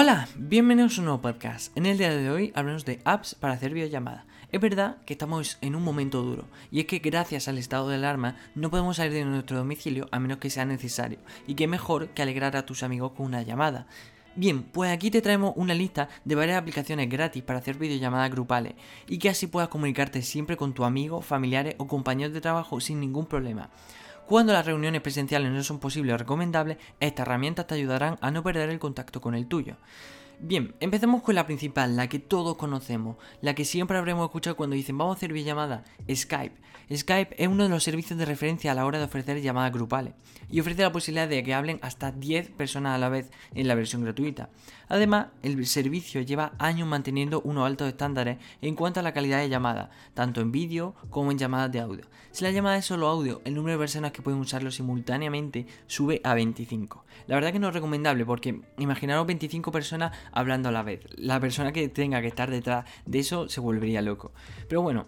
Hola, bienvenidos a un nuevo podcast. En el día de hoy hablamos de apps para hacer videollamada. Es verdad que estamos en un momento duro, y es que gracias al estado de alarma no podemos salir de nuestro domicilio a menos que sea necesario, y qué mejor que alegrar a tus amigos con una llamada. Bien, pues aquí te traemos una lista de varias aplicaciones gratis para hacer videollamadas grupales y que así puedas comunicarte siempre con tu amigo, familiares o compañeros de trabajo sin ningún problema. Cuando las reuniones presenciales no son posibles o recomendables, estas herramientas te ayudarán a no perder el contacto con el tuyo. Bien, empecemos con la principal, la que todos conocemos, la que siempre habremos escuchado cuando dicen vamos a hacer videollamada, Skype. Skype es uno de los servicios de referencia a la hora de ofrecer llamadas grupales y ofrece la posibilidad de que hablen hasta 10 personas a la vez en la versión gratuita. Además, el servicio lleva años manteniendo unos altos estándares en cuanto a la calidad de llamada, tanto en vídeo como en llamadas de audio. Si la llamada es solo audio, el número de personas que pueden usarlo simultáneamente sube a 25. La verdad que no es recomendable porque imaginaros 25 personas hablando a la vez. La persona que tenga que estar detrás de eso se volvería loco. Pero bueno,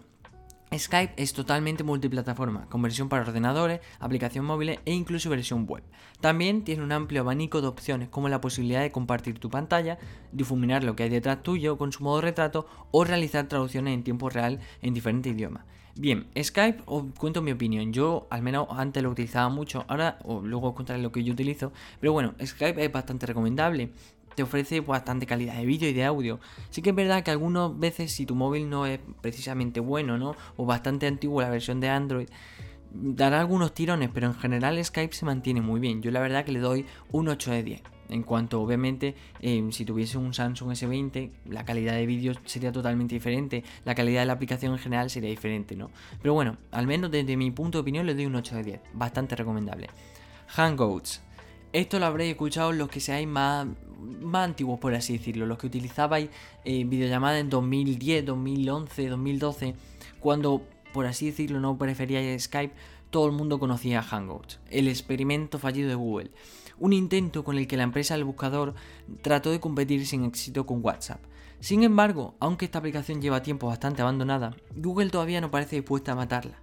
Skype es totalmente multiplataforma, con versión para ordenadores, aplicación móviles e incluso versión web. También tiene un amplio abanico de opciones como la posibilidad de compartir tu pantalla, difuminar lo que hay detrás tuyo con su modo retrato o realizar traducciones en tiempo real en diferentes idiomas. Bien, Skype, os cuento mi opinión. Yo al menos antes lo utilizaba mucho, ahora o luego os contaré lo que yo utilizo. Pero bueno, Skype es bastante recomendable te ofrece bastante calidad de vídeo y de audio. Sí que es verdad que algunas veces si tu móvil no es precisamente bueno, ¿no? O bastante antiguo la versión de Android, dará algunos tirones, pero en general Skype se mantiene muy bien. Yo la verdad que le doy un 8 de 10. En cuanto, obviamente, em, si tuviese un Samsung S20, la calidad de vídeo sería totalmente diferente, la calidad de la aplicación en general sería diferente, ¿no? Pero bueno, al menos desde mi punto de opinión le doy un 8 de 10, bastante recomendable. Hangouts. Esto lo habréis escuchado los que seáis más, más antiguos, por así decirlo, los que utilizabais videollamadas en 2010, 2011, 2012, cuando, por así decirlo, no preferíais Skype, todo el mundo conocía Hangouts, el experimento fallido de Google, un intento con el que la empresa del buscador trató de competir sin éxito con WhatsApp. Sin embargo, aunque esta aplicación lleva tiempo bastante abandonada, Google todavía no parece dispuesta a matarla.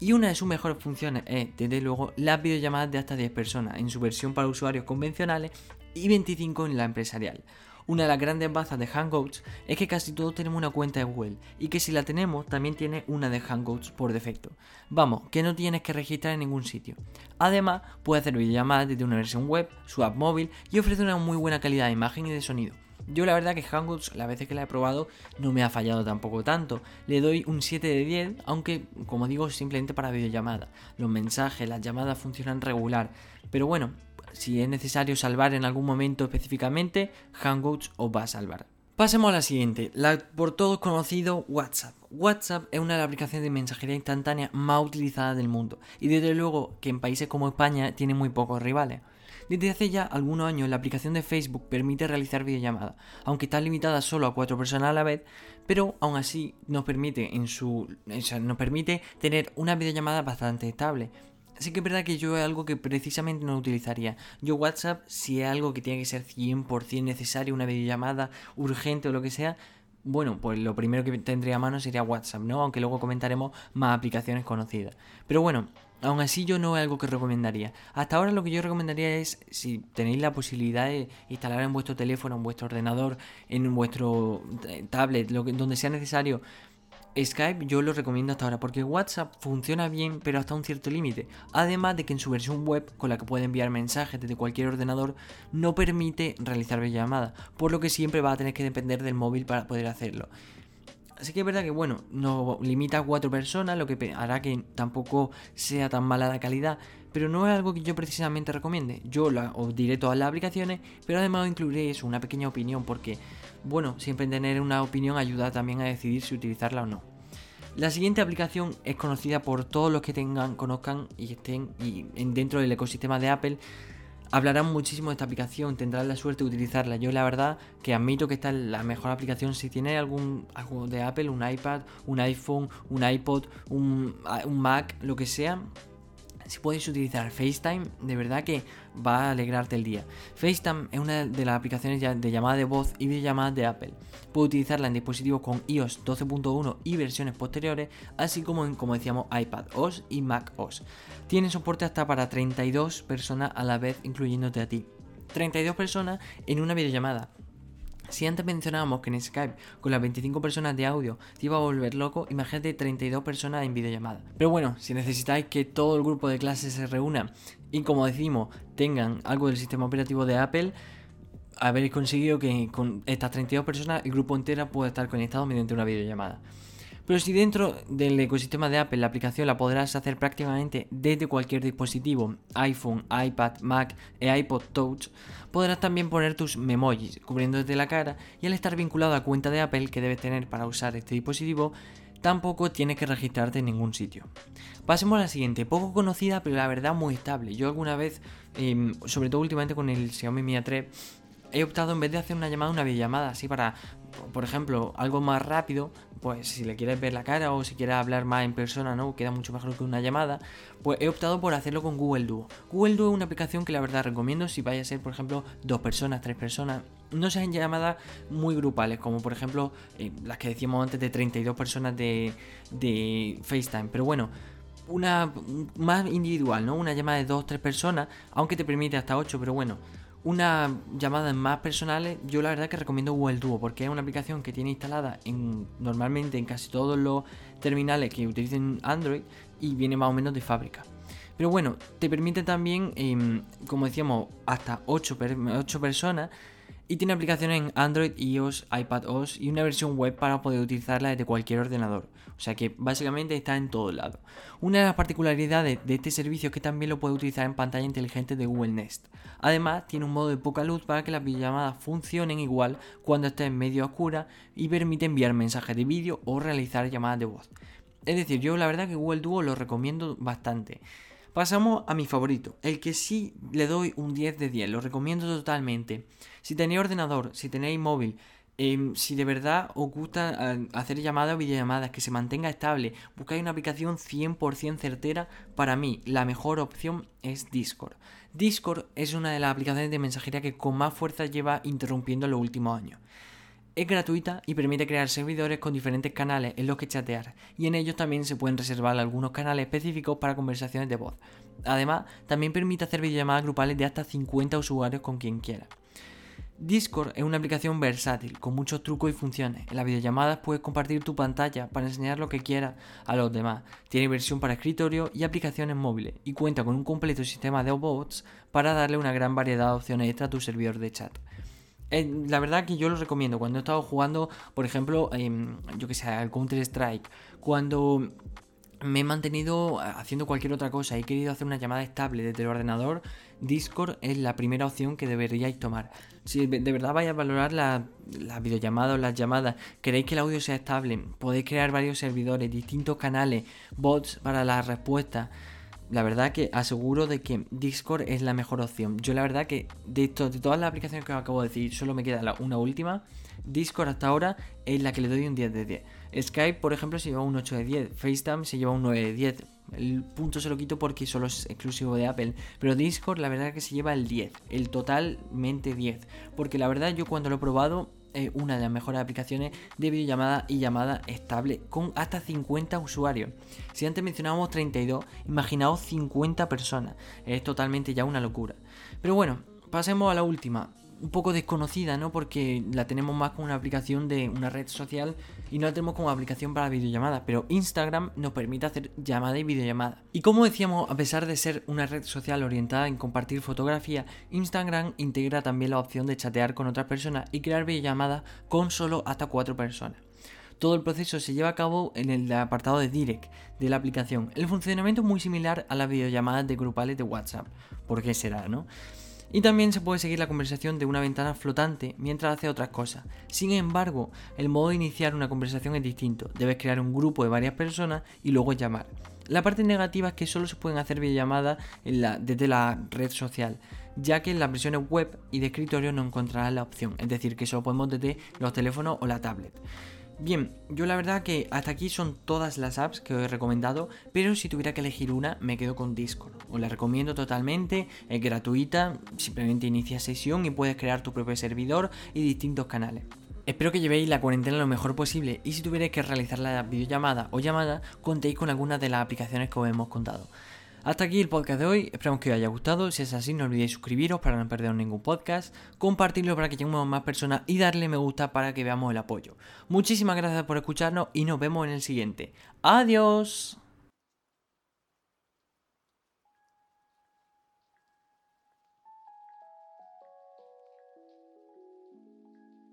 Y una de sus mejores funciones es, desde luego, las videollamadas de hasta 10 personas en su versión para usuarios convencionales y 25 en la empresarial. Una de las grandes bazas de Hangouts es que casi todos tenemos una cuenta de Google y que si la tenemos también tiene una de Hangouts por defecto. Vamos, que no tienes que registrar en ningún sitio. Además, puede hacer videollamadas desde una versión web, su app móvil y ofrece una muy buena calidad de imagen y de sonido. Yo la verdad que Hangouts, las veces que la he probado, no me ha fallado tampoco tanto. Le doy un 7 de 10, aunque como digo, simplemente para videollamada. Los mensajes, las llamadas funcionan regular. Pero bueno, si es necesario salvar en algún momento específicamente, Hangouts os va a salvar. Pasemos a la siguiente, la por todos conocido WhatsApp. WhatsApp es una de las aplicaciones de mensajería instantánea más utilizadas del mundo y desde luego que en países como España tiene muy pocos rivales. Desde hace ya algunos años la aplicación de Facebook permite realizar videollamadas, aunque está limitada solo a cuatro personas a la vez, pero aún así nos permite en su nos permite tener una videollamada bastante estable. Así que es verdad que yo es algo que precisamente no utilizaría. Yo WhatsApp, si es algo que tiene que ser 100% necesario, una videollamada urgente o lo que sea, bueno, pues lo primero que tendría a mano sería WhatsApp, ¿no? Aunque luego comentaremos más aplicaciones conocidas. Pero bueno, Aún así yo no es algo que recomendaría. Hasta ahora lo que yo recomendaría es, si tenéis la posibilidad de instalar en vuestro teléfono, en vuestro ordenador, en vuestro eh, tablet, lo que, donde sea necesario, Skype yo lo recomiendo hasta ahora porque WhatsApp funciona bien pero hasta un cierto límite. Además de que en su versión web con la que puede enviar mensajes desde cualquier ordenador no permite realizar videollamadas, por lo que siempre va a tener que depender del móvil para poder hacerlo. Así que es verdad que, bueno, nos limita a cuatro personas, lo que hará que tampoco sea tan mala la calidad, pero no es algo que yo precisamente recomiende. Yo os diré todas las aplicaciones, pero además os incluiré eso, una pequeña opinión, porque, bueno, siempre tener una opinión ayuda también a decidir si utilizarla o no. La siguiente aplicación es conocida por todos los que tengan, conozcan y estén y dentro del ecosistema de Apple hablarán muchísimo de esta aplicación, tendrán la suerte de utilizarla. Yo la verdad que admito que esta es la mejor aplicación. Si tiene algún algo de Apple, un iPad, un iPhone, un iPod, un Mac, lo que sea, si puedes utilizar FaceTime, de verdad que va a alegrarte el día. FaceTime es una de las aplicaciones de llamada de voz y videollamadas de Apple. Puedes utilizarla en dispositivos con iOS 12.1 y versiones posteriores, así como en, como decíamos, iPad OS y Mac OS. Tiene soporte hasta para 32 personas a la vez, incluyéndote a ti. 32 personas en una videollamada. Si antes mencionábamos que en Skype con las 25 personas de audio te iba a volver loco, imagínate 32 personas en videollamada. Pero bueno, si necesitáis que todo el grupo de clase se reúna y como decimos, tengan algo del sistema operativo de Apple, habéis conseguido que con estas 32 personas el grupo entero pueda estar conectado mediante una videollamada. Pero si dentro del ecosistema de Apple la aplicación la podrás hacer prácticamente desde cualquier dispositivo, iPhone, iPad, Mac e iPod Touch, podrás también poner tus memojis cubriendo desde la cara y al estar vinculado a cuenta de Apple que debes tener para usar este dispositivo, tampoco tienes que registrarte en ningún sitio. Pasemos a la siguiente, poco conocida pero la verdad muy estable. Yo alguna vez, em, sobre todo últimamente con el Xiaomi Mi A3, he optado en vez de hacer una llamada, una videollamada, así para, por ejemplo, algo más rápido, pues si le quieres ver la cara o si quieres hablar más en persona, ¿no? Queda mucho mejor que una llamada, pues he optado por hacerlo con Google Duo. Google Duo es una aplicación que la verdad recomiendo si vaya a ser, por ejemplo, dos personas, tres personas. No sean llamadas muy grupales, como por ejemplo eh, las que decíamos antes de 32 personas de, de FaceTime. Pero bueno, una más individual, ¿no? Una llamada de dos, tres personas, aunque te permite hasta ocho, pero bueno una llamada más personales, yo la verdad que recomiendo Google Duo porque es una aplicación que tiene instalada en, normalmente en casi todos los terminales que utilicen Android y viene más o menos de fábrica. Pero bueno, te permite también, em, como decíamos, hasta 8, 8 personas y tiene aplicaciones en Android, iOS, iPadOS y una versión web para poder utilizarla desde cualquier ordenador. O sea que básicamente está en todo lado. Una de las particularidades de este servicio es que también lo puede utilizar en pantalla inteligente de Google Nest. Además, tiene un modo de poca luz para que las videollamadas funcionen igual cuando esté en medio oscura y permite enviar mensajes de vídeo o realizar llamadas de voz. Es decir, yo la verdad que Google Duo lo recomiendo bastante. Pasamos a mi favorito, el que sí le doy un 10 de 10, lo recomiendo totalmente. Si tenéis ordenador, si tenéis móvil, em, si de verdad os gusta eh, hacer llamadas o videollamadas, que se mantenga estable, buscáis una aplicación 100% certera, para mí la mejor opción es Discord. Discord es una de las aplicaciones de mensajería que con más fuerza lleva interrumpiendo en los últimos años. Es gratuita y permite crear servidores con diferentes canales en los que chatear, y en ellos también se pueden reservar algunos canales específicos para conversaciones de voz. Además, también permite hacer videollamadas grupales de hasta 50 usuarios con quien quiera. Discord es una aplicación versátil, con muchos trucos y funciones. En las videollamadas puedes compartir tu pantalla para enseñar lo que quieras a los demás. Tiene versión para escritorio y aplicaciones móviles, y cuenta con un completo sistema de bots para darle una gran variedad de opciones extra a tu servidor de chat. Eh, la verdad que yo lo recomiendo cuando he estado jugando, por ejemplo, yo que sé, al Counter Strike, cuando me he mantenido haciendo cualquier otra cosa y he querido hacer una llamada estable desde el ordenador, Discord es la primera opción que deberíais tomar. Si de verdad vais a valorar la, la videollamada o las llamadas, queréis que el audio sea estable, podéis crear varios servidores, distintos canales, bots para las respuestas la verdad que aseguro de que Discord es la mejor opción. Yo la verdad que de, todas las aplicaciones que acabo de decir, solo me queda una última. Discord hasta ahora es la que le doy un 10 de 10. Skype, por ejemplo, se lleva un 8 de 10. FaceTime se lleva un 9 de 10. El punto se lo quito porque solo es exclusivo de Apple. Pero Discord, la verdad que se lleva el 10. El totalmente 10. Porque la verdad yo cuando lo he probado es una de las mejores aplicaciones de videollamada y llamada estable con hasta 50 usuarios. Si antes mencionábamos 32, imaginaos 50 personas. Es totalmente ya una locura. Pero bueno, pasemos a la última un poco desconocida, ¿no? Porque la tenemos más como una aplicación de una red social y no la tenemos como aplicación para videollamadas, pero Instagram nos permite hacer llamada y videollamada. Y como decíamos, a pesar de ser una red social orientada en compartir fotografía, Instagram integra también la opción de chatear con otras personas y crear videollamadas con solo hasta cuatro personas. Todo el proceso se lleva a cabo en el apartado de Direct de la aplicación. El funcionamiento es muy similar a las videollamadas de grupales de WhatsApp. ¿Por qué será, no? Y también se puede seguir la conversación de una ventana flotante mientras hace otras cosas. Sin embargo, el modo de iniciar una conversación es distinto. Debes crear un grupo de varias personas y luego llamar. La parte negativa es que solo se pueden hacer videollamadas desde la red social, ya que en las versiones web y de escritorio no encontrarás la opción, es decir, que solo podemos desde los teléfonos o la tablet. Bien, yo la verdad que hasta aquí son todas las apps que os he recomendado, pero si tuviera que elegir una, me quedo con Discord. Os la recomiendo totalmente, es gratuita, simplemente inicia sesión y puedes crear tu propio servidor y distintos canales. Espero que llevéis la cuarentena lo mejor posible y si tuvierais que realizar la videollamada o llamada, contéis con algunas de las aplicaciones que os hemos contado. Hasta aquí el podcast de hoy, esperamos que os haya gustado, si es así no olvidéis suscribiros para no perderos ningún podcast, compartirlo para que lleguemos a más personas y darle me gusta para que veamos el apoyo. Muchísimas gracias por escucharnos y nos vemos en el siguiente. Adiós.